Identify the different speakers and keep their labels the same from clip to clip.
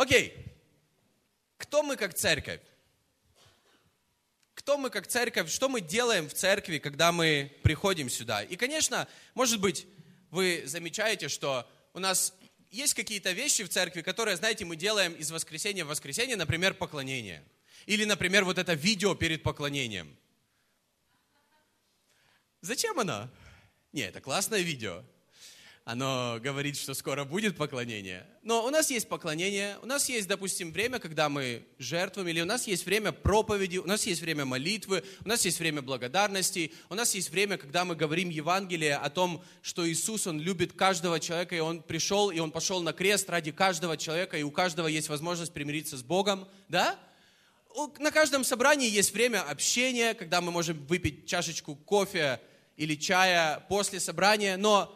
Speaker 1: Окей. Кто мы как церковь? Кто мы как церковь? Что мы делаем в церкви, когда мы приходим сюда? И, конечно, может быть, вы замечаете, что у нас есть какие-то вещи в церкви, которые, знаете, мы делаем из воскресенья в воскресенье, например, поклонение. Или, например, вот это видео перед поклонением. Зачем оно? Не, это классное видео. Оно говорит, что скоро будет поклонение. Но у нас есть поклонение, у нас есть, допустим, время, когда мы жертвуем, или у нас есть время проповеди, у нас есть время молитвы, у нас есть время благодарности, у нас есть время, когда мы говорим Евангелие о том, что Иисус, Он любит каждого человека, и Он пришел, и Он пошел на крест ради каждого человека, и у каждого есть возможность примириться с Богом, да? На каждом собрании есть время общения, когда мы можем выпить чашечку кофе или чая после собрания, но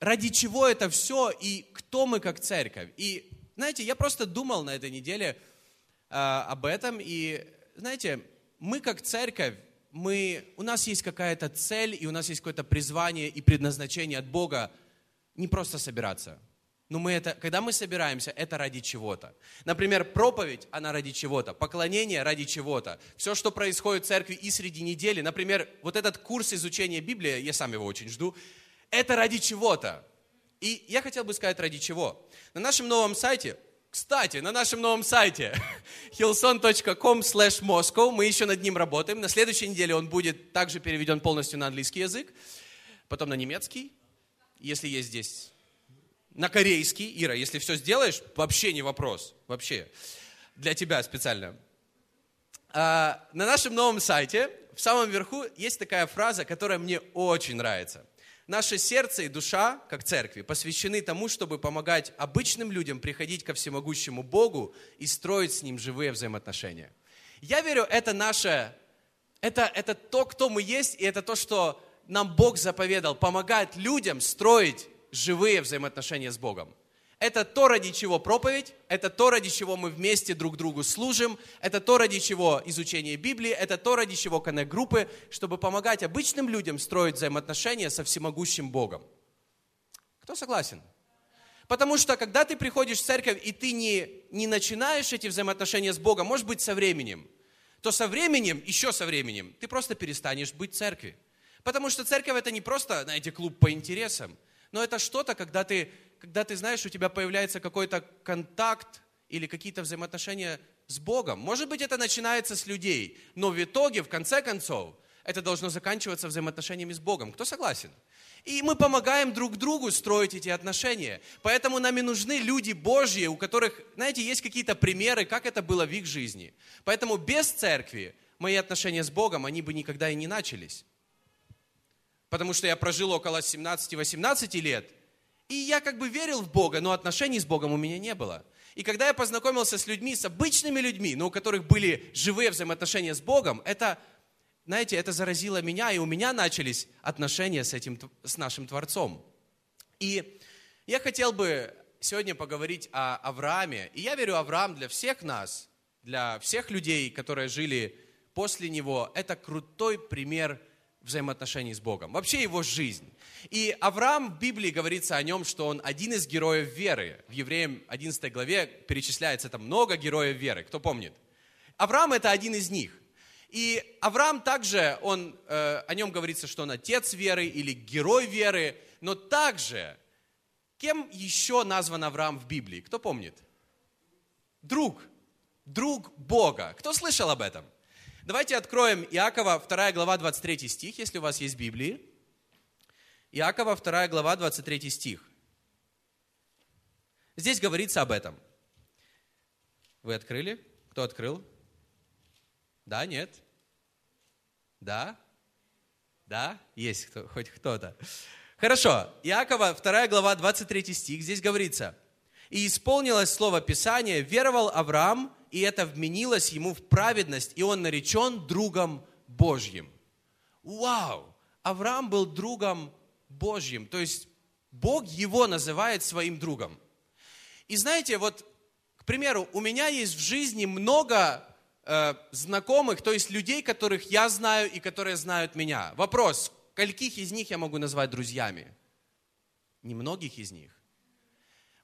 Speaker 1: ради чего это все и кто мы как церковь. И, знаете, я просто думал на этой неделе э, об этом, и, знаете, мы как церковь, мы, у нас есть какая-то цель, и у нас есть какое-то призвание и предназначение от Бога не просто собираться. Но мы это, когда мы собираемся, это ради чего-то. Например, проповедь, она ради чего-то. Поклонение ради чего-то. Все, что происходит в церкви и среди недели. Например, вот этот курс изучения Библии, я сам его очень жду, это ради чего-то. И я хотел бы сказать, ради чего. На нашем новом сайте, кстати, на нашем новом сайте hillson.com slash Moscow, мы еще над ним работаем. На следующей неделе он будет также переведен полностью на английский язык, потом на немецкий, если есть здесь. На корейский, Ира, если все сделаешь, вообще не вопрос, вообще. Для тебя специально. А, на нашем новом сайте в самом верху есть такая фраза, которая мне очень нравится. Наше сердце и душа, как церкви, посвящены тому, чтобы помогать обычным людям приходить ко всемогущему Богу и строить с Ним живые взаимоотношения. Я верю, это наше, это, это то, кто мы есть, и это то, что нам Бог заповедал, помогать людям строить живые взаимоотношения с Богом. Это то, ради чего проповедь, это то, ради чего мы вместе друг другу служим, это то, ради чего изучение Библии, это то, ради чего коннект-группы, чтобы помогать обычным людям строить взаимоотношения со всемогущим Богом. Кто согласен? Потому что, когда ты приходишь в церковь, и ты не, не начинаешь эти взаимоотношения с Богом, может быть, со временем, то со временем, еще со временем, ты просто перестанешь быть церкви. Потому что церковь это не просто, знаете, клуб по интересам, но это что-то, когда ты когда ты знаешь, у тебя появляется какой-то контакт или какие-то взаимоотношения с Богом. Может быть, это начинается с людей, но в итоге, в конце концов, это должно заканчиваться взаимоотношениями с Богом. Кто согласен? И мы помогаем друг другу строить эти отношения. Поэтому нам и нужны люди Божьи, у которых, знаете, есть какие-то примеры, как это было в их жизни. Поэтому без церкви мои отношения с Богом, они бы никогда и не начались. Потому что я прожил около 17-18 лет – и я как бы верил в Бога, но отношений с Богом у меня не было. И когда я познакомился с людьми, с обычными людьми, но у которых были живые взаимоотношения с Богом, это, знаете, это заразило меня, и у меня начались отношения с этим, с нашим Творцом. И я хотел бы сегодня поговорить о Аврааме. И я верю, Авраам для всех нас, для всех людей, которые жили после него, это крутой пример взаимоотношений с Богом. Вообще его жизнь. И Авраам в Библии говорится о нем, что он один из героев веры. В Евреям 11 главе перечисляется там много героев веры. Кто помнит? Авраам это один из них. И Авраам также, он, э, о нем говорится, что он отец веры или герой веры, но также, кем еще назван Авраам в Библии? Кто помнит? Друг. Друг Бога. Кто слышал об этом? Давайте откроем Иакова, 2 глава, 23 стих, если у вас есть Библии. Иакова, 2 глава, 23 стих. Здесь говорится об этом. Вы открыли? Кто открыл? Да, нет? Да? Да? Есть кто, хоть кто-то. Хорошо. Иакова, 2 глава, 23 стих. Здесь говорится. «И исполнилось слово Писания, веровал Авраам, и это вменилось ему в праведность, и он наречен другом Божьим». Вау! Авраам был другом Божьим. То есть Бог его называет своим другом. И знаете, вот, к примеру, у меня есть в жизни много э, знакомых, то есть людей, которых я знаю и которые знают меня. Вопрос, скольких из них я могу назвать друзьями? Немногих из них.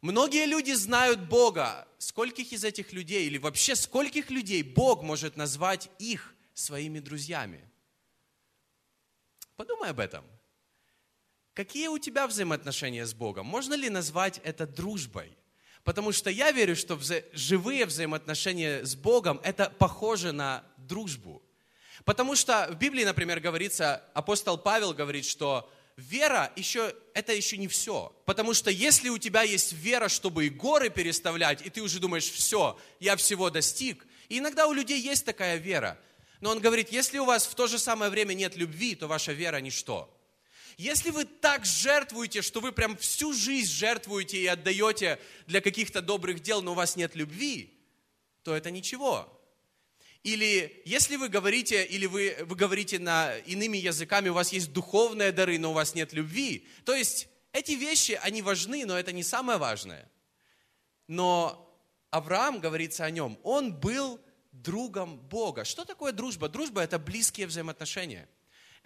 Speaker 1: Многие люди знают Бога. Скольких из этих людей, или вообще скольких людей Бог может назвать их своими друзьями? Подумай об этом. Какие у тебя взаимоотношения с Богом? Можно ли назвать это дружбой? Потому что я верю, что вза- живые взаимоотношения с Богом, это похоже на дружбу. Потому что в Библии, например, говорится, апостол Павел говорит, что вера еще, это еще не все. Потому что если у тебя есть вера, чтобы и горы переставлять, и ты уже думаешь, все, я всего достиг. И иногда у людей есть такая вера. Но он говорит, если у вас в то же самое время нет любви, то ваша вера ничто. Если вы так жертвуете, что вы прям всю жизнь жертвуете и отдаете для каких-то добрых дел, но у вас нет любви, то это ничего. Или если вы говорите, или вы, вы говорите на иными языками, у вас есть духовные дары, но у вас нет любви. То есть эти вещи, они важны, но это не самое важное. Но Авраам, говорится о нем, он был другом Бога. Что такое дружба? Дружба – это близкие взаимоотношения –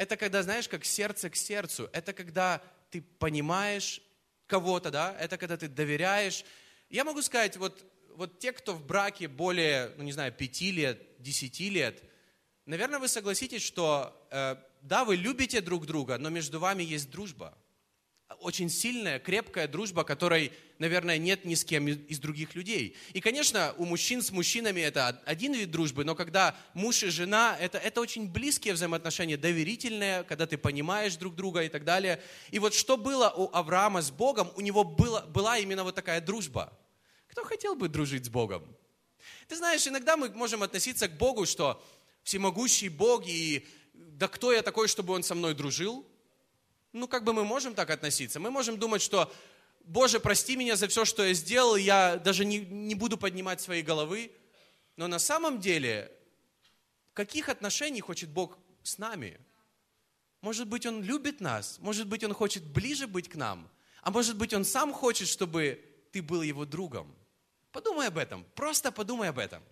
Speaker 1: это когда, знаешь, как сердце к сердцу. Это когда ты понимаешь кого-то, да? Это когда ты доверяешь. Я могу сказать, вот, вот те, кто в браке более, ну не знаю, пяти лет, десяти лет, наверное, вы согласитесь, что э, да, вы любите друг друга, но между вами есть дружба очень сильная, крепкая дружба, которой, наверное, нет ни с кем из других людей. И, конечно, у мужчин с мужчинами это один вид дружбы, но когда муж и жена, это, это очень близкие взаимоотношения, доверительные, когда ты понимаешь друг друга и так далее. И вот что было у Авраама с Богом, у него было, была именно вот такая дружба. Кто хотел бы дружить с Богом? Ты знаешь, иногда мы можем относиться к Богу, что всемогущий Бог, и да кто я такой, чтобы Он со мной дружил? Ну, как бы мы можем так относиться? Мы можем думать, что, Боже, прости меня за все, что я сделал, я даже не, не буду поднимать свои головы. Но на самом деле, каких отношений хочет Бог с нами? Может быть, Он любит нас, может быть, Он хочет ближе быть к нам, а может быть, Он сам хочет, чтобы ты был Его другом. Подумай об этом, просто подумай об этом.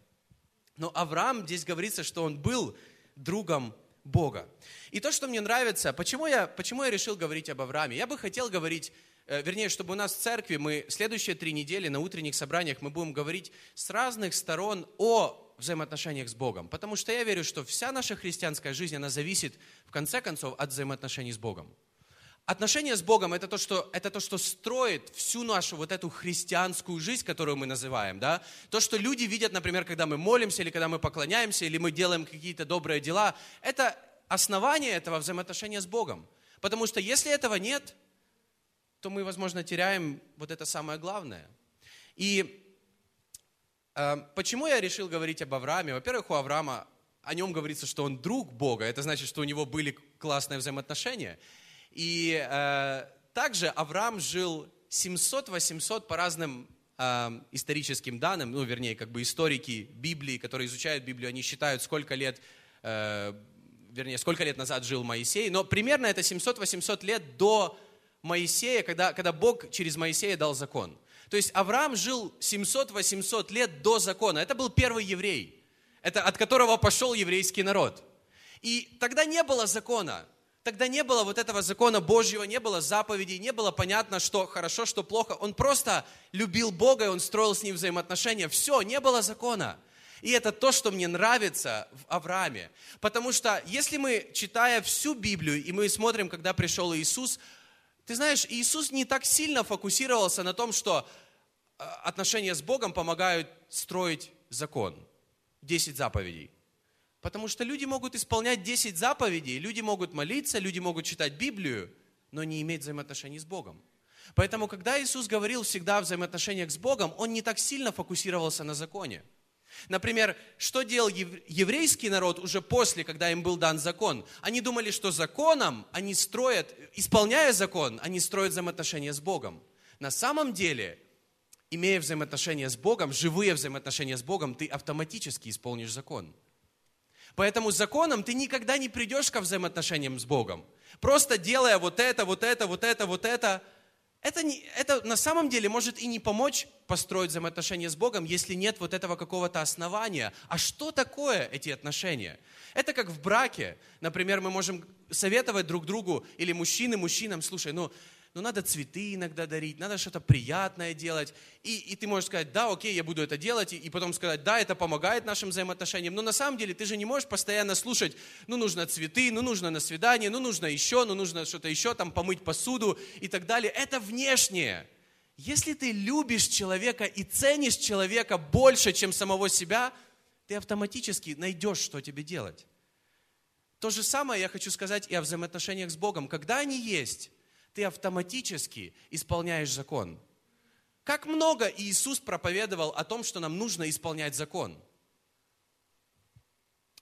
Speaker 1: Но Авраам, здесь говорится, что он был другом Бога. И то, что мне нравится, почему я, почему я решил говорить об Аврааме? Я бы хотел говорить, э, вернее, чтобы у нас в церкви мы следующие три недели на утренних собраниях мы будем говорить с разных сторон о взаимоотношениях с Богом. Потому что я верю, что вся наша христианская жизнь, она зависит, в конце концов, от взаимоотношений с Богом. Отношения с Богом это то, что, это то, что строит всю нашу вот эту христианскую жизнь, которую мы называем. Да? То, что люди видят, например, когда мы молимся, или когда мы поклоняемся, или мы делаем какие-то добрые дела, это основание этого взаимоотношения с Богом. Потому что если этого нет, то мы, возможно, теряем вот это самое главное. И э, почему я решил говорить об Аврааме? Во-первых, у Авраама о нем говорится, что он друг Бога. Это значит, что у него были классные взаимоотношения. И э, также Авраам жил 700-800 по разным э, историческим данным, ну, вернее, как бы историки Библии, которые изучают Библию, они считают, сколько лет, э, вернее, сколько лет назад жил Моисей, но примерно это 700-800 лет до Моисея, когда, когда Бог через Моисея дал закон. То есть Авраам жил 700-800 лет до закона. Это был первый еврей, это от которого пошел еврейский народ. И тогда не было закона. Тогда не было вот этого закона Божьего, не было заповедей, не было понятно, что хорошо, что плохо. Он просто любил Бога, и он строил с ним взаимоотношения. Все, не было закона. И это то, что мне нравится в Аврааме. Потому что если мы, читая всю Библию, и мы смотрим, когда пришел Иисус, ты знаешь, Иисус не так сильно фокусировался на том, что э, отношения с Богом помогают строить закон. Десять заповедей. Потому что люди могут исполнять 10 заповедей, люди могут молиться, люди могут читать Библию, но не иметь взаимоотношений с Богом. Поэтому, когда Иисус говорил всегда о взаимоотношениях с Богом, Он не так сильно фокусировался на законе. Например, что делал еврейский народ уже после, когда им был дан закон? Они думали, что законом они строят, исполняя закон, они строят взаимоотношения с Богом. На самом деле, имея взаимоотношения с Богом, живые взаимоотношения с Богом, ты автоматически исполнишь закон – Поэтому законом ты никогда не придешь ко взаимоотношениям с Богом. Просто делая вот это, вот это, вот это, вот это, это, не, это на самом деле может и не помочь построить взаимоотношения с Богом, если нет вот этого какого-то основания. А что такое эти отношения? Это как в браке. Например, мы можем советовать друг другу, или мужчины мужчинам, слушай, ну, ну надо цветы иногда дарить, надо что-то приятное делать. И, и ты можешь сказать, да, окей, я буду это делать, и, и потом сказать, да, это помогает нашим взаимоотношениям. Но на самом деле ты же не можешь постоянно слушать, ну нужно цветы, ну нужно на свидание, ну нужно еще, ну нужно что-то еще, там помыть посуду и так далее. Это внешнее. Если ты любишь человека и ценишь человека больше, чем самого себя, ты автоматически найдешь, что тебе делать. То же самое я хочу сказать и о взаимоотношениях с Богом. Когда они есть, ты автоматически исполняешь закон. Как много Иисус проповедовал о том, что нам нужно исполнять закон.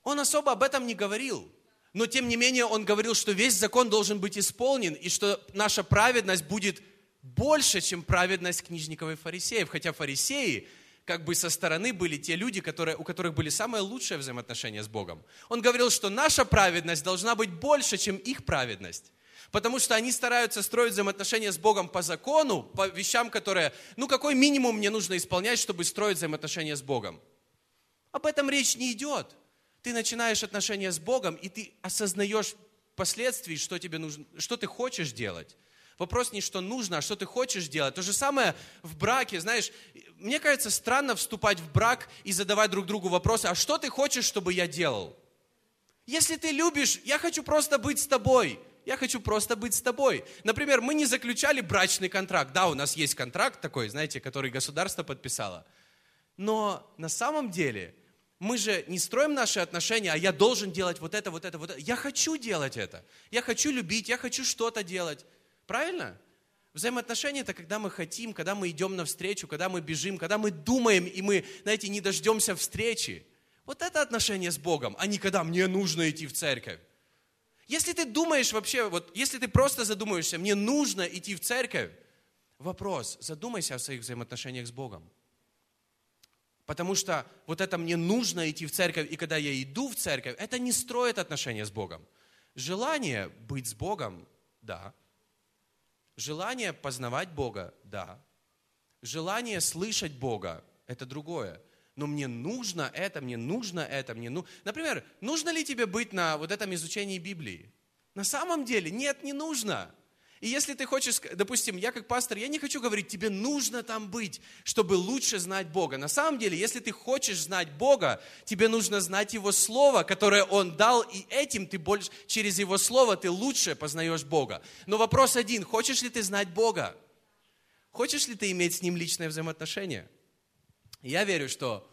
Speaker 1: Он особо об этом не говорил. Но тем не менее он говорил, что весь закон должен быть исполнен, и что наша праведность будет больше, чем праведность книжников и фарисеев. Хотя фарисеи как бы со стороны были те люди, которые, у которых были самые лучшие взаимоотношения с Богом. Он говорил, что наша праведность должна быть больше, чем их праведность. Потому что они стараются строить взаимоотношения с Богом по закону, по вещам, которые, ну какой минимум мне нужно исполнять, чтобы строить взаимоотношения с Богом. Об этом речь не идет. Ты начинаешь отношения с Богом, и ты осознаешь последствий, что тебе нужно, что ты хочешь делать. Вопрос не что нужно, а что ты хочешь делать. То же самое в браке, знаешь, мне кажется странно вступать в брак и задавать друг другу вопросы, а что ты хочешь, чтобы я делал? Если ты любишь, я хочу просто быть с тобой. Я хочу просто быть с тобой. Например, мы не заключали брачный контракт. Да, у нас есть контракт такой, знаете, который государство подписало. Но на самом деле мы же не строим наши отношения, а я должен делать вот это, вот это, вот это. Я хочу делать это. Я хочу любить, я хочу что-то делать. Правильно? Взаимоотношения – это когда мы хотим, когда мы идем навстречу, когда мы бежим, когда мы думаем, и мы, знаете, не дождемся встречи. Вот это отношение с Богом, а не когда мне нужно идти в церковь. Если ты думаешь вообще, вот если ты просто задумаешься, мне нужно идти в церковь, вопрос, задумайся о своих взаимоотношениях с Богом. Потому что вот это мне нужно идти в церковь, и когда я иду в церковь, это не строит отношения с Богом. Желание быть с Богом, да, Желание познавать Бога, да. Желание слышать Бога, это другое. Но мне нужно это, мне нужно это, мне ну... Например, нужно ли тебе быть на вот этом изучении Библии? На самом деле, нет, не нужно. И если ты хочешь, допустим, я как пастор, я не хочу говорить, тебе нужно там быть, чтобы лучше знать Бога. На самом деле, если ты хочешь знать Бога, тебе нужно знать Его Слово, которое Он дал, и этим ты больше, через Его Слово ты лучше познаешь Бога. Но вопрос один, хочешь ли ты знать Бога? Хочешь ли ты иметь с Ним личное взаимоотношение? Я верю, что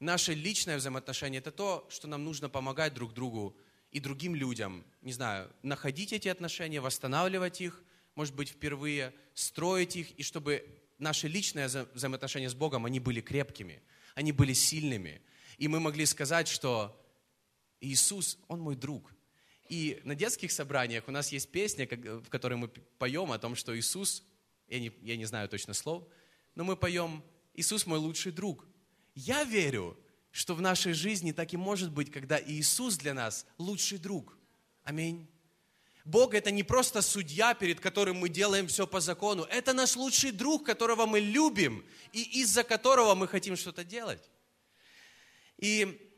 Speaker 1: наше личное взаимоотношение – это то, что нам нужно помогать друг другу и другим людям, не знаю, находить эти отношения, восстанавливать их, может быть, впервые, строить их, и чтобы наши личные взаимоотношения с Богом, они были крепкими, они были сильными. И мы могли сказать, что Иисус, Он мой друг. И на детских собраниях у нас есть песня, в которой мы поем о том, что Иисус, я не, я не знаю точно слов, но мы поем «Иисус мой лучший друг». Я верю, что в нашей жизни так и может быть, когда Иисус для нас лучший друг. Аминь. Бог это не просто судья, перед которым мы делаем все по закону. Это наш лучший друг, которого мы любим и из-за которого мы хотим что-то делать. И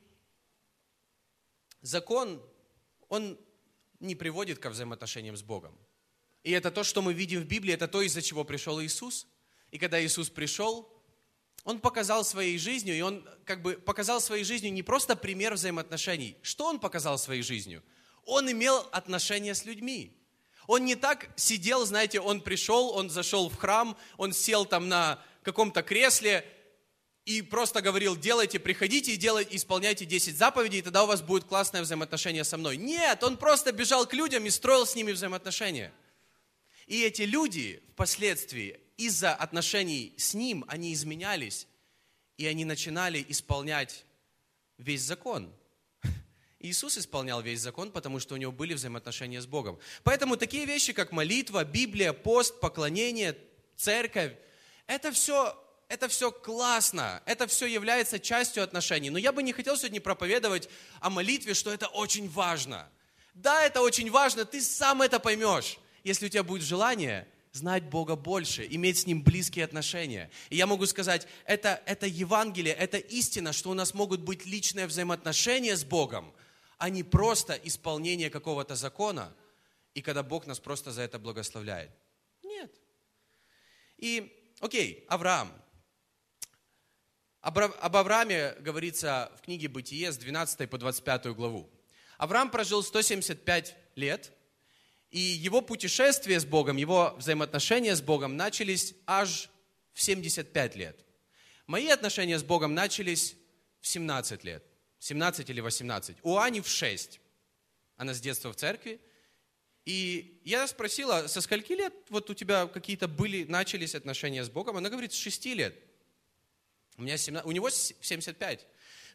Speaker 1: закон, он не приводит ко взаимоотношениям с Богом. И это то, что мы видим в Библии, это то, из-за чего пришел Иисус. И когда Иисус пришел, он показал своей жизнью, и он как бы показал своей жизнью не просто пример взаимоотношений. Что он показал своей жизнью? Он имел отношения с людьми. Он не так сидел, знаете, он пришел, он зашел в храм, он сел там на каком-то кресле и просто говорил, делайте, приходите и делайте, исполняйте 10 заповедей, и тогда у вас будет классное взаимоотношение со мной. Нет, он просто бежал к людям и строил с ними взаимоотношения. И эти люди впоследствии, из-за отношений с Ним они изменялись, и они начинали исполнять весь закон. Иисус исполнял весь закон, потому что у него были взаимоотношения с Богом. Поэтому такие вещи, как молитва, Библия, пост, поклонение, церковь, это все, это все классно, это все является частью отношений. Но я бы не хотел сегодня проповедовать о молитве, что это очень важно. Да, это очень важно, ты сам это поймешь, если у тебя будет желание – знать Бога больше, иметь с Ним близкие отношения. И я могу сказать, это, это Евангелие, это истина, что у нас могут быть личные взаимоотношения с Богом, а не просто исполнение какого-то закона, и когда Бог нас просто за это благословляет. Нет. И, окей, Авраам. Об, Аврааме говорится в книге «Бытие» с 12 по 25 главу. Авраам прожил 175 лет, и его путешествие с Богом, его взаимоотношения с Богом начались аж в 75 лет. Мои отношения с Богом начались в 17 лет, 17 или 18. У Ани в 6. Она с детства в церкви. И я спросила, со скольки лет вот у тебя какие-то были, начались отношения с Богом? Она говорит, с 6 лет. У, меня 17, у него 75.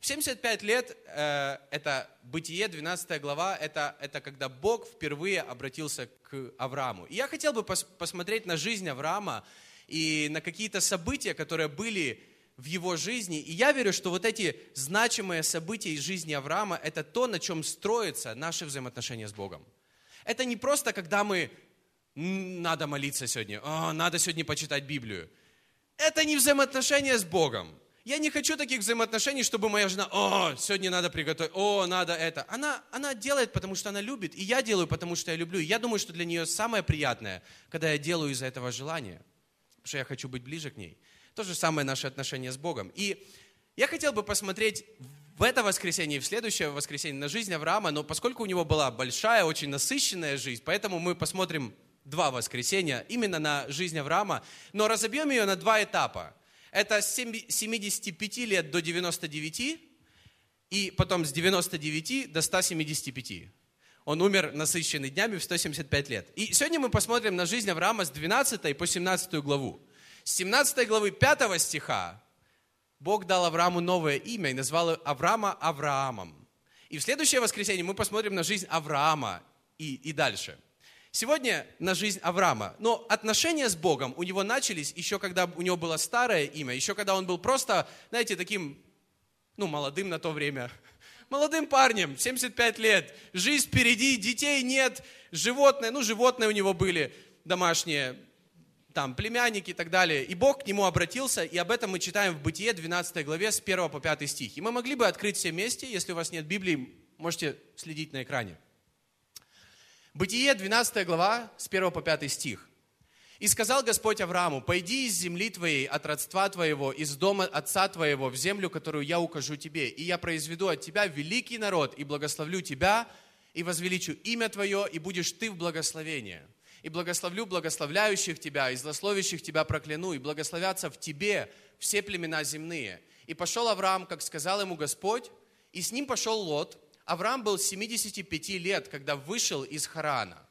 Speaker 1: В 75 лет, э, это Бытие, 12 глава, это, это когда Бог впервые обратился к Аврааму. И я хотел бы пос, посмотреть на жизнь Авраама и на какие-то события, которые были в его жизни. И я верю, что вот эти значимые события из жизни Авраама, это то, на чем строятся наши взаимоотношения с Богом. Это не просто, когда мы, надо молиться сегодня, О, надо сегодня почитать Библию. Это не взаимоотношения с Богом. Я не хочу таких взаимоотношений, чтобы моя жена, о, сегодня надо приготовить, о, надо это. Она, она делает, потому что она любит, и я делаю, потому что я люблю. И я думаю, что для нее самое приятное, когда я делаю из-за этого желания, потому что я хочу быть ближе к ней. То же самое наши отношения с Богом. И я хотел бы посмотреть в это воскресенье и в следующее воскресенье на жизнь Авраама, но поскольку у него была большая, очень насыщенная жизнь, поэтому мы посмотрим два воскресенья именно на жизнь Авраама, но разобьем ее на два этапа. Это с 75 лет до 99, и потом с 99 до 175. Он умер насыщенный днями в 175 лет. И сегодня мы посмотрим на жизнь Авраама с 12 по 17 главу. С 17 главы 5 стиха Бог дал Аврааму новое имя и назвал Авраама Авраамом. И в следующее воскресенье мы посмотрим на жизнь Авраама и, и дальше – Сегодня на жизнь Авраама. Но отношения с Богом у него начались еще когда у него было старое имя, еще когда он был просто, знаете, таким, ну, молодым на то время. Молодым парнем, 75 лет, жизнь впереди, детей нет, животные, ну, животные у него были домашние, там, племянники и так далее. И Бог к нему обратился, и об этом мы читаем в Бытие 12 главе с 1 по 5 стих. И мы могли бы открыть все вместе, если у вас нет Библии, можете следить на экране. Бытие, 12 глава, с 1 по 5 стих. «И сказал Господь Аврааму, пойди из земли твоей, от родства твоего, из дома отца твоего, в землю, которую я укажу тебе, и я произведу от тебя великий народ, и благословлю тебя, и возвеличу имя твое, и будешь ты в благословении. И благословлю благословляющих тебя, и злословящих тебя прокляну, и благословятся в тебе все племена земные. И пошел Авраам, как сказал ему Господь, и с ним пошел Лот, Авраам был 75 лет, когда вышел из Харана.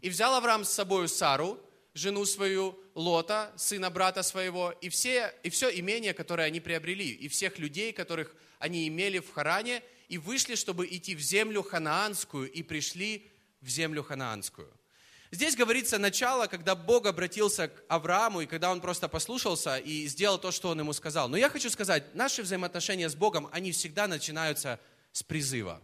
Speaker 1: И взял Авраам с собой Сару, жену свою, Лота, сына брата своего, и все, и все имение, которое они приобрели, и всех людей, которых они имели в Харане, и вышли, чтобы идти в землю ханаанскую, и пришли в землю ханаанскую. Здесь говорится начало, когда Бог обратился к Аврааму, и когда он просто послушался и сделал то, что он ему сказал. Но я хочу сказать, наши взаимоотношения с Богом, они всегда начинаются с призыва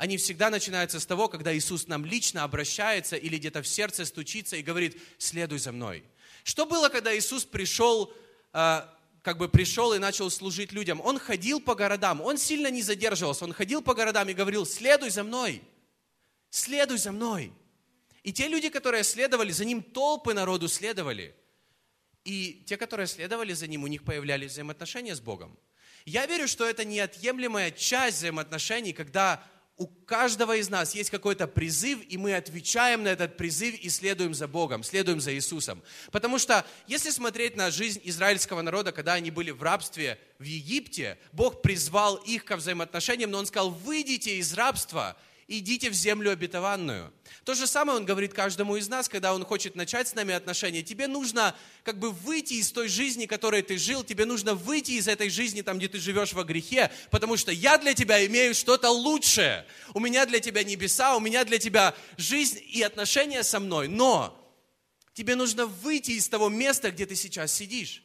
Speaker 1: они всегда начинаются с того, когда Иисус нам лично обращается или где-то в сердце стучится и говорит, следуй за мной. Что было, когда Иисус пришел, э, как бы пришел и начал служить людям? Он ходил по городам, он сильно не задерживался, он ходил по городам и говорил, следуй за мной, следуй за мной. И те люди, которые следовали за ним, толпы народу следовали. И те, которые следовали за ним, у них появлялись взаимоотношения с Богом. Я верю, что это неотъемлемая часть взаимоотношений, когда у каждого из нас есть какой-то призыв, и мы отвечаем на этот призыв и следуем за Богом, следуем за Иисусом. Потому что если смотреть на жизнь израильского народа, когда они были в рабстве в Египте, Бог призвал их ко взаимоотношениям, но Он сказал, выйдите из рабства идите в землю обетованную. То же самое он говорит каждому из нас, когда он хочет начать с нами отношения. Тебе нужно как бы выйти из той жизни, которой ты жил, тебе нужно выйти из этой жизни, там, где ты живешь во грехе, потому что я для тебя имею что-то лучшее. У меня для тебя небеса, у меня для тебя жизнь и отношения со мной. Но тебе нужно выйти из того места, где ты сейчас сидишь.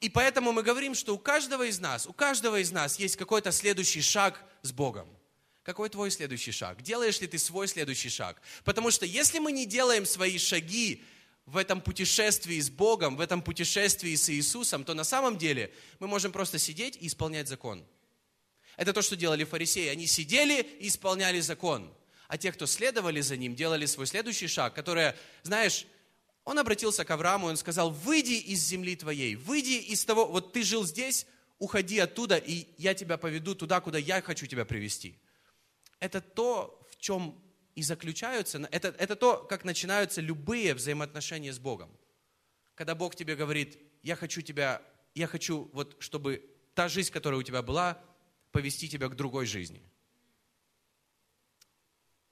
Speaker 1: И поэтому мы говорим, что у каждого из нас, у каждого из нас есть какой-то следующий шаг с Богом. Какой твой следующий шаг? Делаешь ли ты свой следующий шаг? Потому что если мы не делаем свои шаги в этом путешествии с Богом, в этом путешествии с Иисусом, то на самом деле мы можем просто сидеть и исполнять закон. Это то, что делали фарисеи. Они сидели и исполняли закон. А те, кто следовали за ним, делали свой следующий шаг, который, знаешь, Он обратился к Аврааму, и он сказал, выйди из земли твоей, выйди из того, вот ты жил здесь, уходи оттуда, и я тебя поведу туда, куда я хочу тебя привести. Это то, в чем и заключаются, это, это то, как начинаются любые взаимоотношения с Богом. Когда Бог тебе говорит, я хочу тебя, я хочу, вот, чтобы та жизнь, которая у тебя была, повести тебя к другой жизни.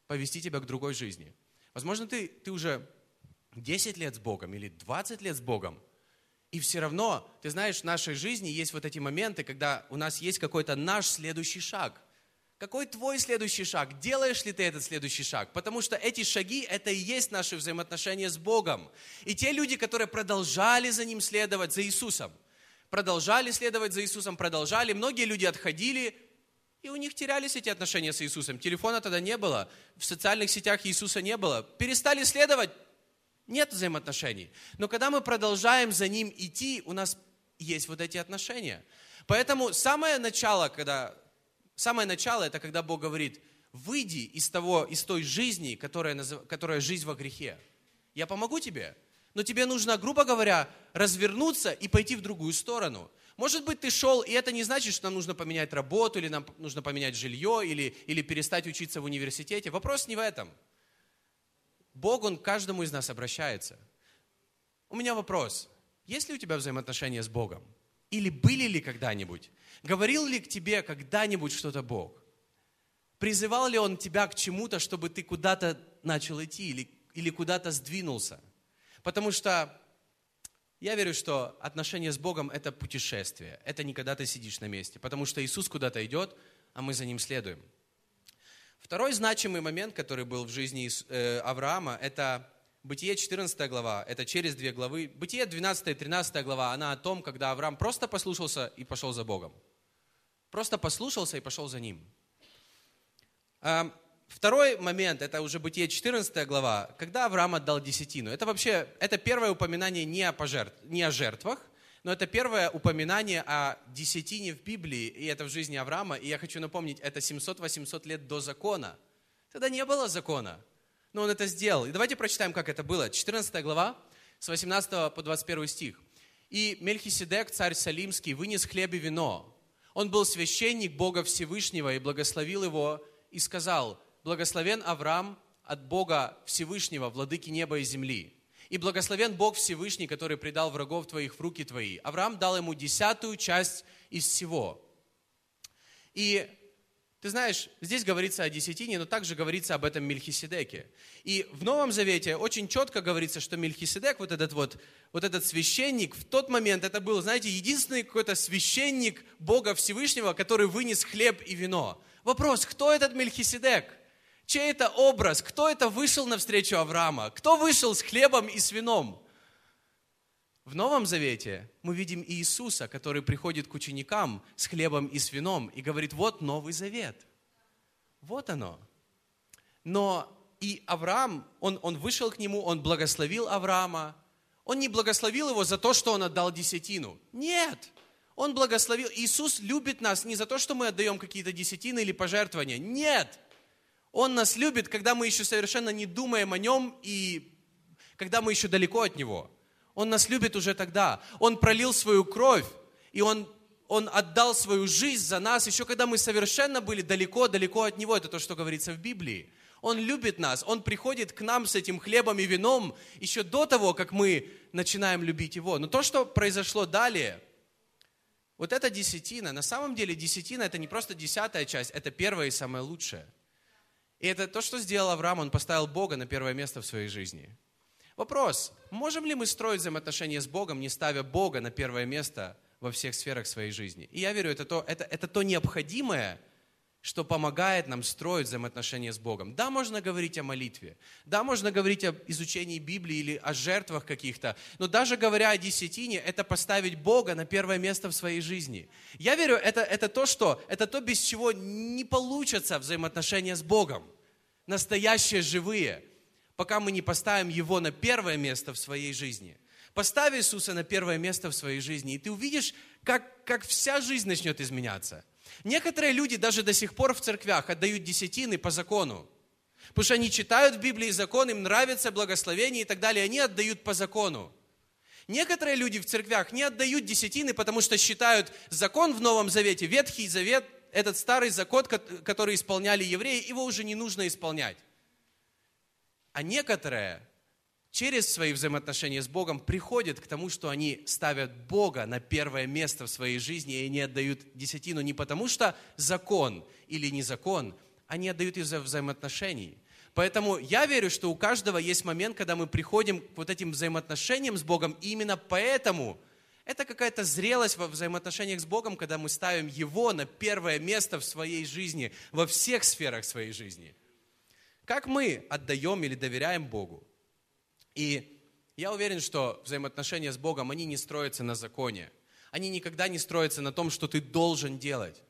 Speaker 1: Повести тебя к другой жизни. Возможно, ты, ты уже 10 лет с Богом или 20 лет с Богом, и все равно, ты знаешь, в нашей жизни есть вот эти моменты, когда у нас есть какой-то наш следующий шаг. Какой твой следующий шаг? Делаешь ли ты этот следующий шаг? Потому что эти шаги – это и есть наши взаимоотношения с Богом. И те люди, которые продолжали за Ним следовать, за Иисусом, продолжали следовать за Иисусом, продолжали, многие люди отходили, и у них терялись эти отношения с Иисусом. Телефона тогда не было, в социальных сетях Иисуса не было. Перестали следовать, нет взаимоотношений. Но когда мы продолжаем за Ним идти, у нас есть вот эти отношения. Поэтому самое начало, когда, самое начало, это когда Бог говорит, выйди из, того, из той жизни, которая, которая жизнь во грехе. Я помогу тебе, но тебе нужно, грубо говоря, развернуться и пойти в другую сторону. Может быть, ты шел, и это не значит, что нам нужно поменять работу, или нам нужно поменять жилье, или, или перестать учиться в университете. Вопрос не в этом – Бог, Он к каждому из нас обращается. У меня вопрос. Есть ли у тебя взаимоотношения с Богом? Или были ли когда-нибудь? Говорил ли к тебе когда-нибудь что-то Бог? Призывал ли Он тебя к чему-то, чтобы ты куда-то начал идти или, или куда-то сдвинулся? Потому что я верю, что отношения с Богом – это путешествие. Это не когда ты сидишь на месте. Потому что Иисус куда-то идет, а мы за Ним следуем. Второй значимый момент, который был в жизни э, Авраама, это Бытие 14 глава, это через две главы. Бытие 12 и 13 глава, она о том, когда Авраам просто послушался и пошел за Богом. Просто послушался и пошел за Ним. Второй момент, это уже Бытие 14 глава, когда Авраам отдал десятину. Это вообще, это первое упоминание не о, пожертв, не о жертвах, но это первое упоминание о десятине в Библии, и это в жизни Авраама. И я хочу напомнить, это 700-800 лет до закона. Тогда не было закона, но он это сделал. И давайте прочитаем, как это было. 14 глава, с 18 по 21 стих. «И Мельхиседек, царь Салимский, вынес хлеб и вино. Он был священник Бога Всевышнего и благословил его, и сказал, «Благословен Авраам от Бога Всевышнего, владыки неба и земли, и благословен Бог Всевышний, который предал врагов твоих в руки твои. Авраам дал ему десятую часть из всего. И ты знаешь, здесь говорится о десятине, но также говорится об этом Мельхиседеке. И в Новом Завете очень четко говорится, что Мельхиседек, вот этот вот, вот этот священник, в тот момент это был, знаете, единственный какой-то священник Бога Всевышнего, который вынес хлеб и вино. Вопрос, кто этот Мельхиседек? Чей это образ? Кто это вышел навстречу Авраама? Кто вышел с хлебом и с вином? В Новом Завете мы видим Иисуса, который приходит к ученикам с хлебом и с вином и говорит, вот Новый Завет. Вот оно. Но и Авраам, он, он вышел к нему, он благословил Авраама. Он не благословил его за то, что он отдал десятину. Нет. Он благословил. Иисус любит нас не за то, что мы отдаем какие-то десятины или пожертвования. Нет. Он нас любит, когда мы еще совершенно не думаем о Нем и когда мы еще далеко от Него. Он нас любит уже тогда. Он пролил свою кровь, и Он, он отдал свою жизнь за нас, еще когда мы совершенно были далеко-далеко от Него. Это то, что говорится в Библии. Он любит нас, Он приходит к нам с этим хлебом и вином еще до того, как мы начинаем любить Его. Но то, что произошло далее, вот эта десятина, на самом деле десятина это не просто десятая часть, это первая и самая лучшая. И это то, что сделал Авраам, он поставил Бога на первое место в своей жизни. Вопрос, можем ли мы строить взаимоотношения с Богом, не ставя Бога на первое место во всех сферах своей жизни? И я верю, это то, это, это то необходимое, что помогает нам строить взаимоотношения с Богом. Да, можно говорить о молитве, да, можно говорить о изучении Библии или о жертвах каких-то, но даже говоря о десятине, это поставить Бога на первое место в своей жизни. Я верю, это, это то, что, это то, без чего не получатся взаимоотношения с Богом. Настоящие, живые, пока мы не поставим Его на первое место в своей жизни. Поставь Иисуса на первое место в своей жизни, и ты увидишь, как, как вся жизнь начнет изменяться – Некоторые люди даже до сих пор в церквях отдают десятины по закону. Потому что они читают в Библии закон, им нравится благословение и так далее, они отдают по закону. Некоторые люди в церквях не отдают десятины, потому что считают закон в Новом Завете, Ветхий Завет, этот старый закон, который исполняли евреи, его уже не нужно исполнять. А некоторые через свои взаимоотношения с Богом приходят к тому, что они ставят Бога на первое место в своей жизни и не отдают десятину не потому, что закон или не закон, они отдают из-за взаимоотношений. Поэтому я верю, что у каждого есть момент, когда мы приходим к вот этим взаимоотношениям с Богом, и именно поэтому это какая-то зрелость во взаимоотношениях с Богом, когда мы ставим Его на первое место в своей жизни, во всех сферах своей жизни. Как мы отдаем или доверяем Богу? И я уверен, что взаимоотношения с Богом, они не строятся на законе. Они никогда не строятся на том, что ты должен делать.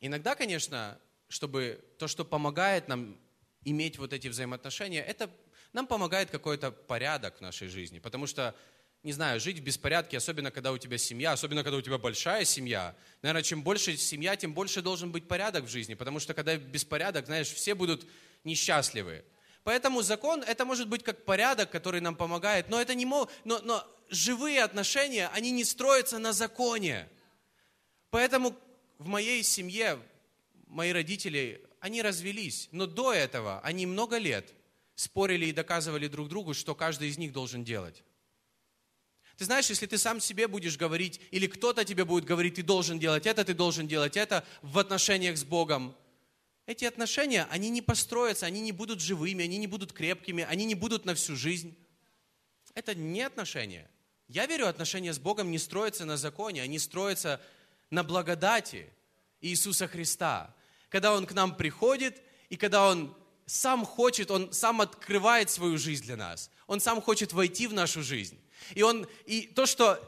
Speaker 1: Иногда, конечно, чтобы то, что помогает нам иметь вот эти взаимоотношения, это нам помогает какой-то порядок в нашей жизни. Потому что, не знаю, жить в беспорядке, особенно когда у тебя семья, особенно когда у тебя большая семья, наверное, чем больше семья, тем больше должен быть порядок в жизни. Потому что когда беспорядок, знаешь, все будут несчастливы. Поэтому закон, это может быть как порядок, который нам помогает, но это не мог, но, но живые отношения, они не строятся на законе. Поэтому в моей семье мои родители они развелись, но до этого они много лет спорили и доказывали друг другу, что каждый из них должен делать. Ты знаешь, если ты сам себе будешь говорить, или кто-то тебе будет говорить, ты должен делать это, ты должен делать это в отношениях с Богом, эти отношения, они не построятся, они не будут живыми, они не будут крепкими, они не будут на всю жизнь. Это не отношения. Я верю, отношения с Богом не строятся на законе, они строятся на благодати Иисуса Христа когда Он к нам приходит, и когда Он сам хочет, Он сам открывает свою жизнь для нас. Он сам хочет войти в нашу жизнь. И, он, и то, что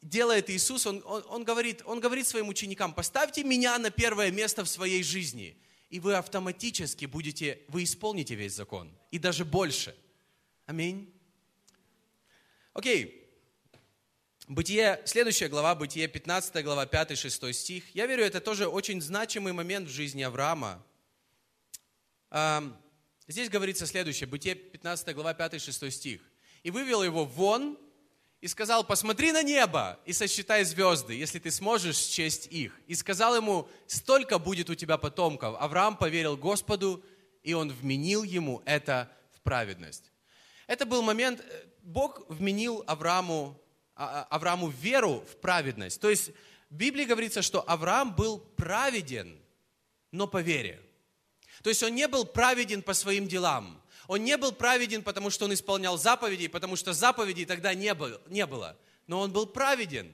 Speaker 1: делает Иисус, он, он, он, говорит, он говорит своим ученикам, поставьте меня на первое место в своей жизни, и вы автоматически будете, вы исполните весь закон, и даже больше. Аминь. Окей, Бытие, следующая глава, Бытие, 15 глава, 5-6 стих. Я верю, это тоже очень значимый момент в жизни Авраама. Здесь говорится следующее, Бытие, 15 глава, 5-6 стих. «И вывел его вон, и сказал, посмотри на небо и сосчитай звезды, если ты сможешь счесть их. И сказал ему, столько будет у тебя потомков. Авраам поверил Господу, и он вменил ему это в праведность. Это был момент, э, Бог вменил Аврааму а, а, Аврааму веру в праведность. То есть в Библии говорится, что Авраам был праведен, но по вере. То есть он не был праведен по своим делам. Он не был праведен, потому что он исполнял заповеди, потому что заповедей тогда не было. Не было. Но он был праведен.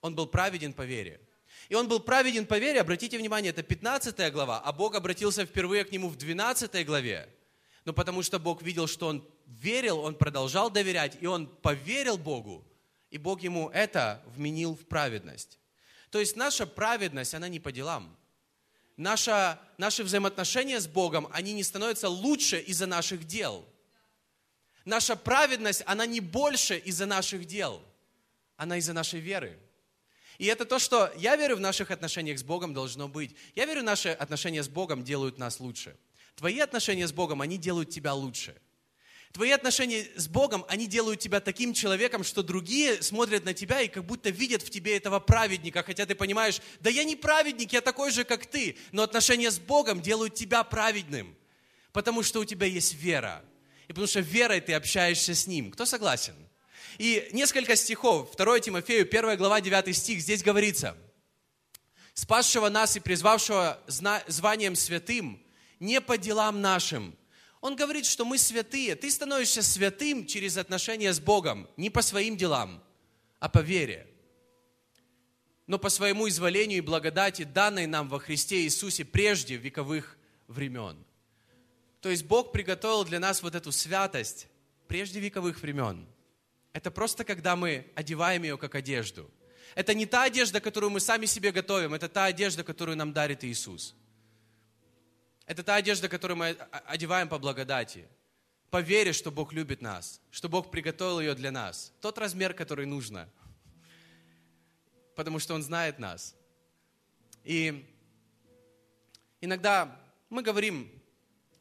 Speaker 1: Он был праведен по вере. И он был праведен по вере, обратите внимание, это 15 глава, а Бог обратился впервые к нему в 12 главе. Но потому что Бог видел, что он верил, он продолжал доверять, и он поверил Богу, и Бог ему это вменил в праведность. То есть наша праведность, она не по делам. Наша, наши взаимоотношения с Богом, они не становятся лучше из-за наших дел. Наша праведность, она не больше из-за наших дел. Она из-за нашей веры. И это то, что я верю в наших отношениях с Богом должно быть. Я верю, наши отношения с Богом делают нас лучше. Твои отношения с Богом, они делают тебя лучше. Твои отношения с Богом, они делают тебя таким человеком, что другие смотрят на тебя и как будто видят в тебе этого праведника, хотя ты понимаешь, да я не праведник, я такой же, как ты, но отношения с Богом делают тебя праведным, потому что у тебя есть вера, и потому что верой ты общаешься с Ним. Кто согласен? И несколько стихов, 2 Тимофею, 1 глава, 9 стих, здесь говорится, «Спасшего нас и призвавшего званием святым, не по делам нашим, он говорит, что мы святые. Ты становишься святым через отношения с Богом, не по своим делам, а по вере. Но по своему изволению и благодати, данной нам во Христе Иисусе прежде вековых времен. То есть Бог приготовил для нас вот эту святость прежде вековых времен. Это просто когда мы одеваем ее как одежду. Это не та одежда, которую мы сами себе готовим, это та одежда, которую нам дарит Иисус. Это та одежда, которую мы одеваем по благодати, по вере, что Бог любит нас, что Бог приготовил ее для нас. Тот размер, который нужно. Потому что Он знает нас. И иногда мы говорим,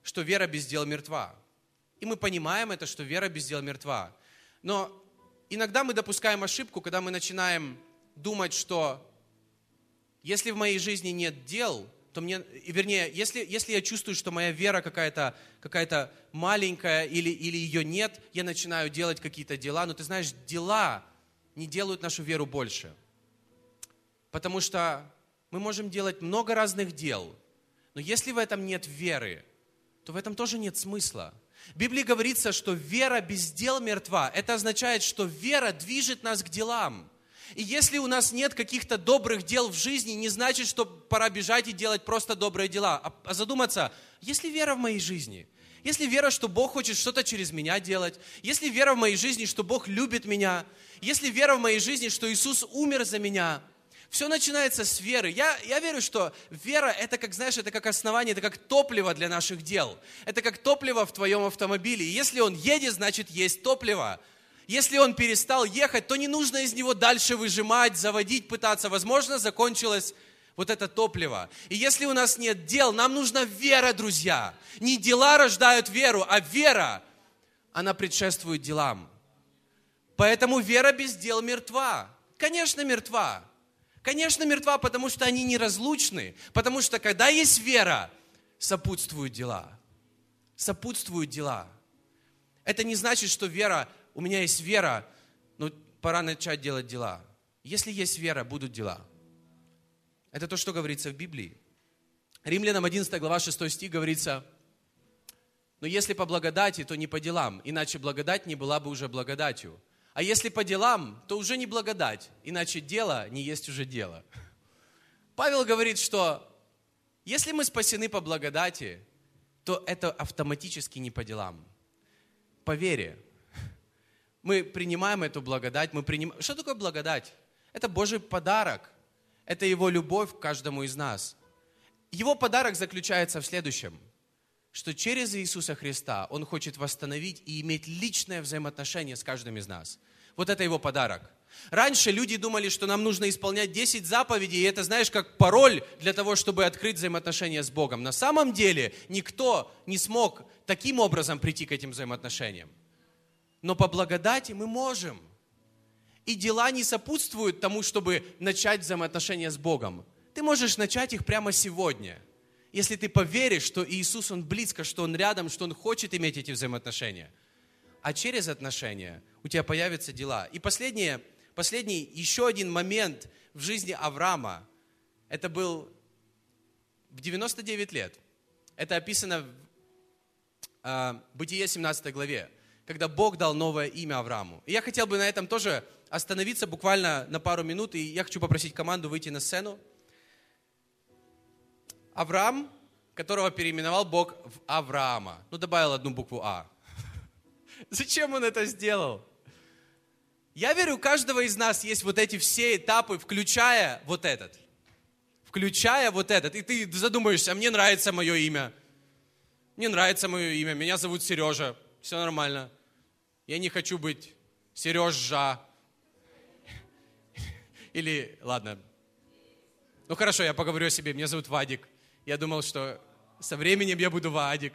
Speaker 1: что вера без дел мертва. И мы понимаем это, что вера без дел мертва. Но иногда мы допускаем ошибку, когда мы начинаем думать, что если в моей жизни нет дел, то мне, вернее, если, если я чувствую, что моя вера какая-то какая маленькая или, или ее нет, я начинаю делать какие-то дела. Но ты знаешь, дела не делают нашу веру больше. Потому что мы можем делать много разных дел, но если в этом нет веры, то в этом тоже нет смысла. В Библии говорится, что вера без дел мертва. Это означает, что вера движет нас к делам. И если у нас нет каких-то добрых дел в жизни, не значит, что пора бежать и делать просто добрые дела, а, а задуматься, есть ли вера в моей жизни? Если вера, что Бог хочет что-то через меня делать, если вера в моей жизни, что Бог любит меня, если вера в моей жизни, что Иисус умер за меня, все начинается с веры. Я, я верю, что вера это как, знаешь, это как основание, это как топливо для наших дел. Это как топливо в твоем автомобиле. Если он едет, значит есть топливо. Если он перестал ехать, то не нужно из него дальше выжимать, заводить, пытаться. Возможно, закончилось вот это топливо. И если у нас нет дел, нам нужна вера, друзья. Не дела рождают веру, а вера, она предшествует делам. Поэтому вера без дел мертва. Конечно, мертва. Конечно, мертва, потому что они неразлучны. Потому что когда есть вера, сопутствуют дела. Сопутствуют дела. Это не значит, что вера у меня есть вера, но пора начать делать дела. Если есть вера, будут дела. Это то, что говорится в Библии. Римлянам 11 глава 6 стих говорится, но если по благодати, то не по делам, иначе благодать не была бы уже благодатью. А если по делам, то уже не благодать, иначе дело не есть уже дело. Павел говорит, что если мы спасены по благодати, то это автоматически не по делам, по вере мы принимаем эту благодать, мы принимаем... Что такое благодать? Это Божий подарок. Это Его любовь к каждому из нас. Его подарок заключается в следующем, что через Иисуса Христа Он хочет восстановить и иметь личное взаимоотношение с каждым из нас. Вот это Его подарок. Раньше люди думали, что нам нужно исполнять 10 заповедей, и это, знаешь, как пароль для того, чтобы открыть взаимоотношения с Богом. На самом деле никто не смог таким образом прийти к этим взаимоотношениям но по благодати мы можем. И дела не сопутствуют тому, чтобы начать взаимоотношения с Богом. Ты можешь начать их прямо сегодня. Если ты поверишь, что Иисус, Он близко, что Он рядом, что Он хочет иметь эти взаимоотношения. А через отношения у тебя появятся дела. И последнее, последний, еще один момент в жизни Авраама. Это был в 99 лет. Это описано в э, Бытие 17 главе когда Бог дал новое имя Аврааму. И я хотел бы на этом тоже остановиться буквально на пару минут, и я хочу попросить команду выйти на сцену. Авраам, которого переименовал Бог в Авраама. Ну, добавил одну букву А. Зачем он это сделал? Я верю, у каждого из нас есть вот эти все этапы, включая вот этот. Включая вот этот. И ты задумаешься, а мне нравится мое имя. Мне нравится мое имя, меня зовут Сережа все нормально. Я не хочу быть Сережа. Или, ладно. Ну хорошо, я поговорю о себе. Меня зовут Вадик. Я думал, что со временем я буду Вадик.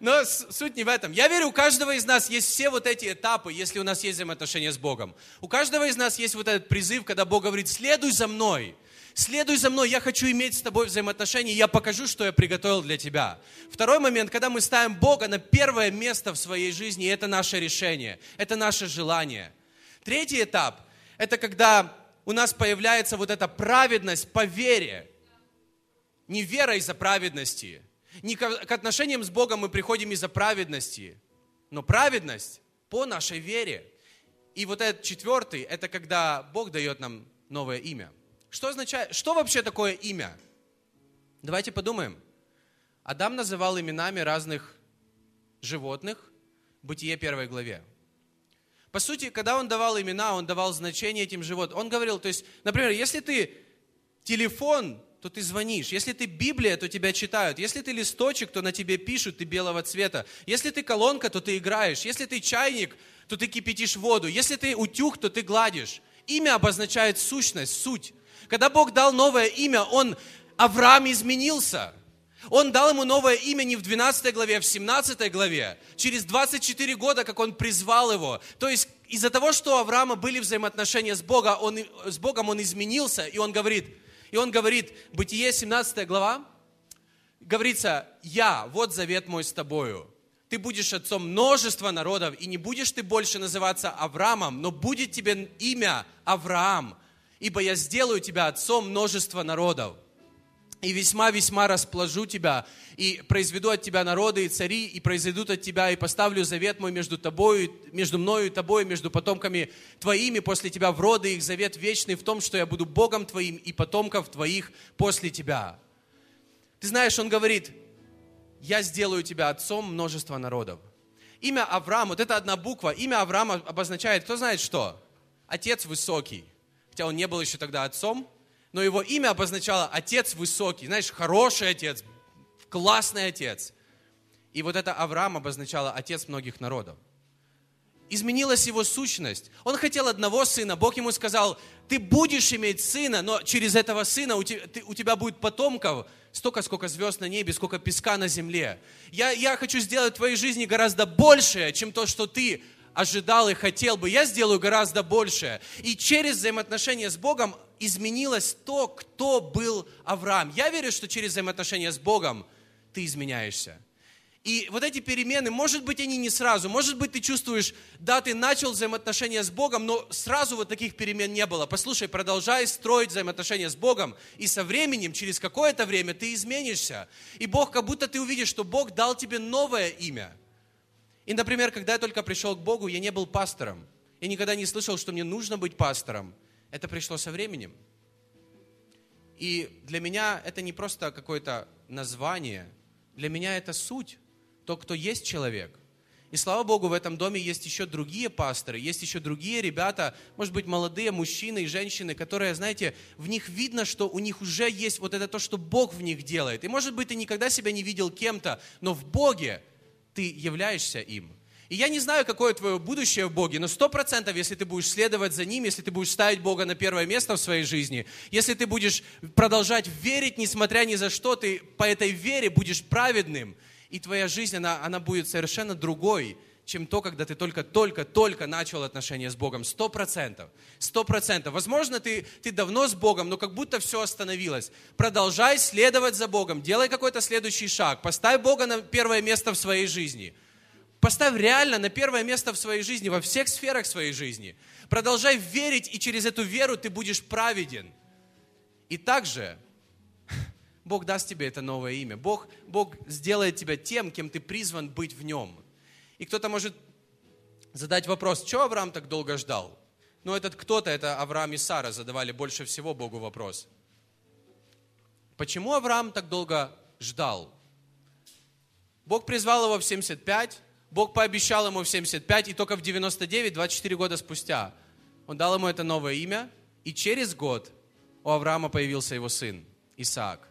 Speaker 1: Но суть не в этом. Я верю, у каждого из нас есть все вот эти этапы, если у нас есть взаимоотношения с Богом. У каждого из нас есть вот этот призыв, когда Бог говорит, следуй за мной следуй за мной, я хочу иметь с тобой взаимоотношения, я покажу, что я приготовил для тебя. Второй момент, когда мы ставим Бога на первое место в своей жизни, это наше решение, это наше желание. Третий этап, это когда у нас появляется вот эта праведность по вере. Не вера из-за праведности. Не к отношениям с Богом мы приходим из-за праведности, но праведность по нашей вере. И вот этот четвертый, это когда Бог дает нам новое имя. Что означает, что вообще такое имя? Давайте подумаем. Адам называл именами разных животных, Бытие первой главе. По сути, когда он давал имена, он давал значение этим животным. Он говорил, то есть, например, если ты телефон, то ты звонишь. Если ты Библия, то тебя читают. Если ты листочек, то на тебе пишут, ты белого цвета. Если ты колонка, то ты играешь. Если ты чайник, то ты кипятишь воду. Если ты утюг, то ты гладишь. Имя обозначает сущность, суть. Когда Бог дал новое имя, Он, Авраам изменился. Он дал ему новое имя не в 12 главе, а в 17 главе. Через 24 года, как он призвал его. То есть из-за того, что у Авраама были взаимоотношения с Богом, он, с Богом он изменился, и он говорит, и он говорит, Бытие 17 глава, говорится, я, вот завет мой с тобою. Ты будешь отцом множества народов, и не будешь ты больше называться Авраамом, но будет тебе имя Авраам, ибо я сделаю тебя отцом множества народов и весьма-весьма расположу тебя, и произведу от тебя народы и цари, и произойдут от тебя, и поставлю завет мой между тобою, между мною и тобой, между потомками твоими после тебя в роды их завет вечный в том, что я буду Богом твоим и потомков твоих после тебя. Ты знаешь, он говорит, я сделаю тебя отцом множества народов. Имя Авраам, вот это одна буква, имя Авраама обозначает, кто знает что? Отец высокий. Хотя он не был еще тогда отцом, но его имя обозначало отец высокий, знаешь, хороший отец, классный отец. И вот это Авраам обозначало отец многих народов. Изменилась его сущность. Он хотел одного сына. Бог ему сказал, ты будешь иметь сына, но через этого сына у тебя, ты, у тебя будет потомков столько, сколько звезд на небе, сколько песка на земле. Я, я хочу сделать в твоей жизни гораздо большее, чем то, что ты ожидал и хотел бы. Я сделаю гораздо большее. И через взаимоотношения с Богом изменилось то, кто был Авраам. Я верю, что через взаимоотношения с Богом ты изменяешься. И вот эти перемены, может быть, они не сразу. Может быть, ты чувствуешь, да, ты начал взаимоотношения с Богом, но сразу вот таких перемен не было. Послушай, продолжай строить взаимоотношения с Богом, и со временем, через какое-то время ты изменишься. И Бог, как будто ты увидишь, что Бог дал тебе новое имя. И, например, когда я только пришел к Богу, я не был пастором. Я никогда не слышал, что мне нужно быть пастором. Это пришло со временем. И для меня это не просто какое-то название, для меня это суть, то, кто есть человек. И слава Богу, в этом доме есть еще другие пасторы, есть еще другие ребята, может быть, молодые мужчины и женщины, которые, знаете, в них видно, что у них уже есть вот это то, что Бог в них делает. И может быть, ты никогда себя не видел кем-то, но в Боге ты являешься им. И я не знаю, какое твое будущее в Боге, но сто процентов, если ты будешь следовать за Ним, если ты будешь ставить Бога на первое место в своей жизни, если ты будешь продолжать верить, несмотря ни за что, ты по этой вере будешь праведным, и твоя жизнь, она, она будет совершенно другой, чем то, когда ты только-только-только начал отношения с Богом. Сто процентов. Сто процентов. Возможно, ты, ты давно с Богом, но как будто все остановилось. Продолжай следовать за Богом. Делай какой-то следующий шаг. Поставь Бога на первое место в своей жизни. Поставь реально на первое место в своей жизни, во всех сферах своей жизни. Продолжай верить, и через эту веру ты будешь праведен. И также Бог даст тебе это новое имя. Бог, Бог сделает тебя тем, кем ты призван быть в нем. И кто-то может задать вопрос, что Авраам так долго ждал? Ну, этот кто-то, это Авраам и Сара задавали больше всего Богу вопрос. Почему Авраам так долго ждал? Бог призвал его в 75, Бог пообещал ему в 75, и только в 99, 24 года спустя, он дал ему это новое имя, и через год у Авраама появился его сын, Исаак.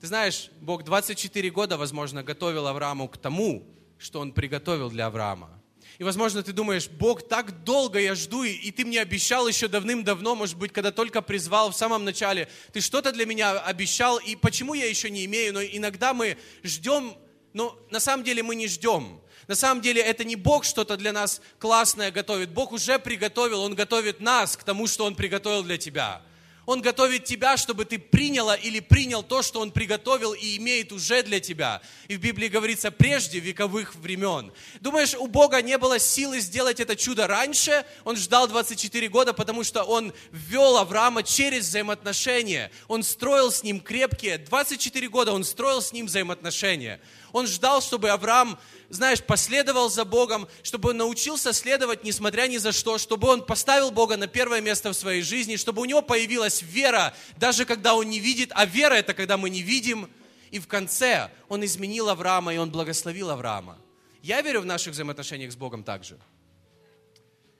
Speaker 1: Ты знаешь, Бог 24 года, возможно, готовил Аврааму к тому, что он приготовил для Авраама. И, возможно, ты думаешь, Бог, так долго я жду, и ты мне обещал еще давным-давно, может быть, когда только призвал в самом начале, ты что-то для меня обещал, и почему я еще не имею? Но иногда мы ждем но на самом деле мы не ждем. На самом деле это не Бог что-то для нас классное готовит. Бог уже приготовил, Он готовит нас к тому, что Он приготовил для тебя. Он готовит тебя, чтобы ты приняла или принял то, что Он приготовил и имеет уже для тебя. И в Библии говорится прежде вековых времен. Думаешь, у Бога не было силы сделать это чудо раньше? Он ждал 24 года, потому что Он ввел Авраама через взаимоотношения. Он строил с ним крепкие. 24 года Он строил с ним взаимоотношения. Он ждал, чтобы Авраам знаешь, последовал за Богом, чтобы он научился следовать, несмотря ни за что, чтобы он поставил Бога на первое место в своей жизни, чтобы у него появилась вера, даже когда он не видит, а вера это когда мы не видим. И в конце он изменил Авраама, и он благословил Авраама. Я верю в наших взаимоотношениях с Богом также.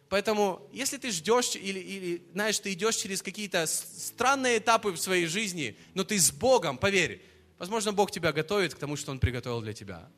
Speaker 1: Поэтому, если ты ждешь или, или, знаешь, ты идешь через какие-то странные этапы в своей жизни, но ты с Богом, поверь, возможно, Бог тебя готовит к тому, что Он приготовил для тебя.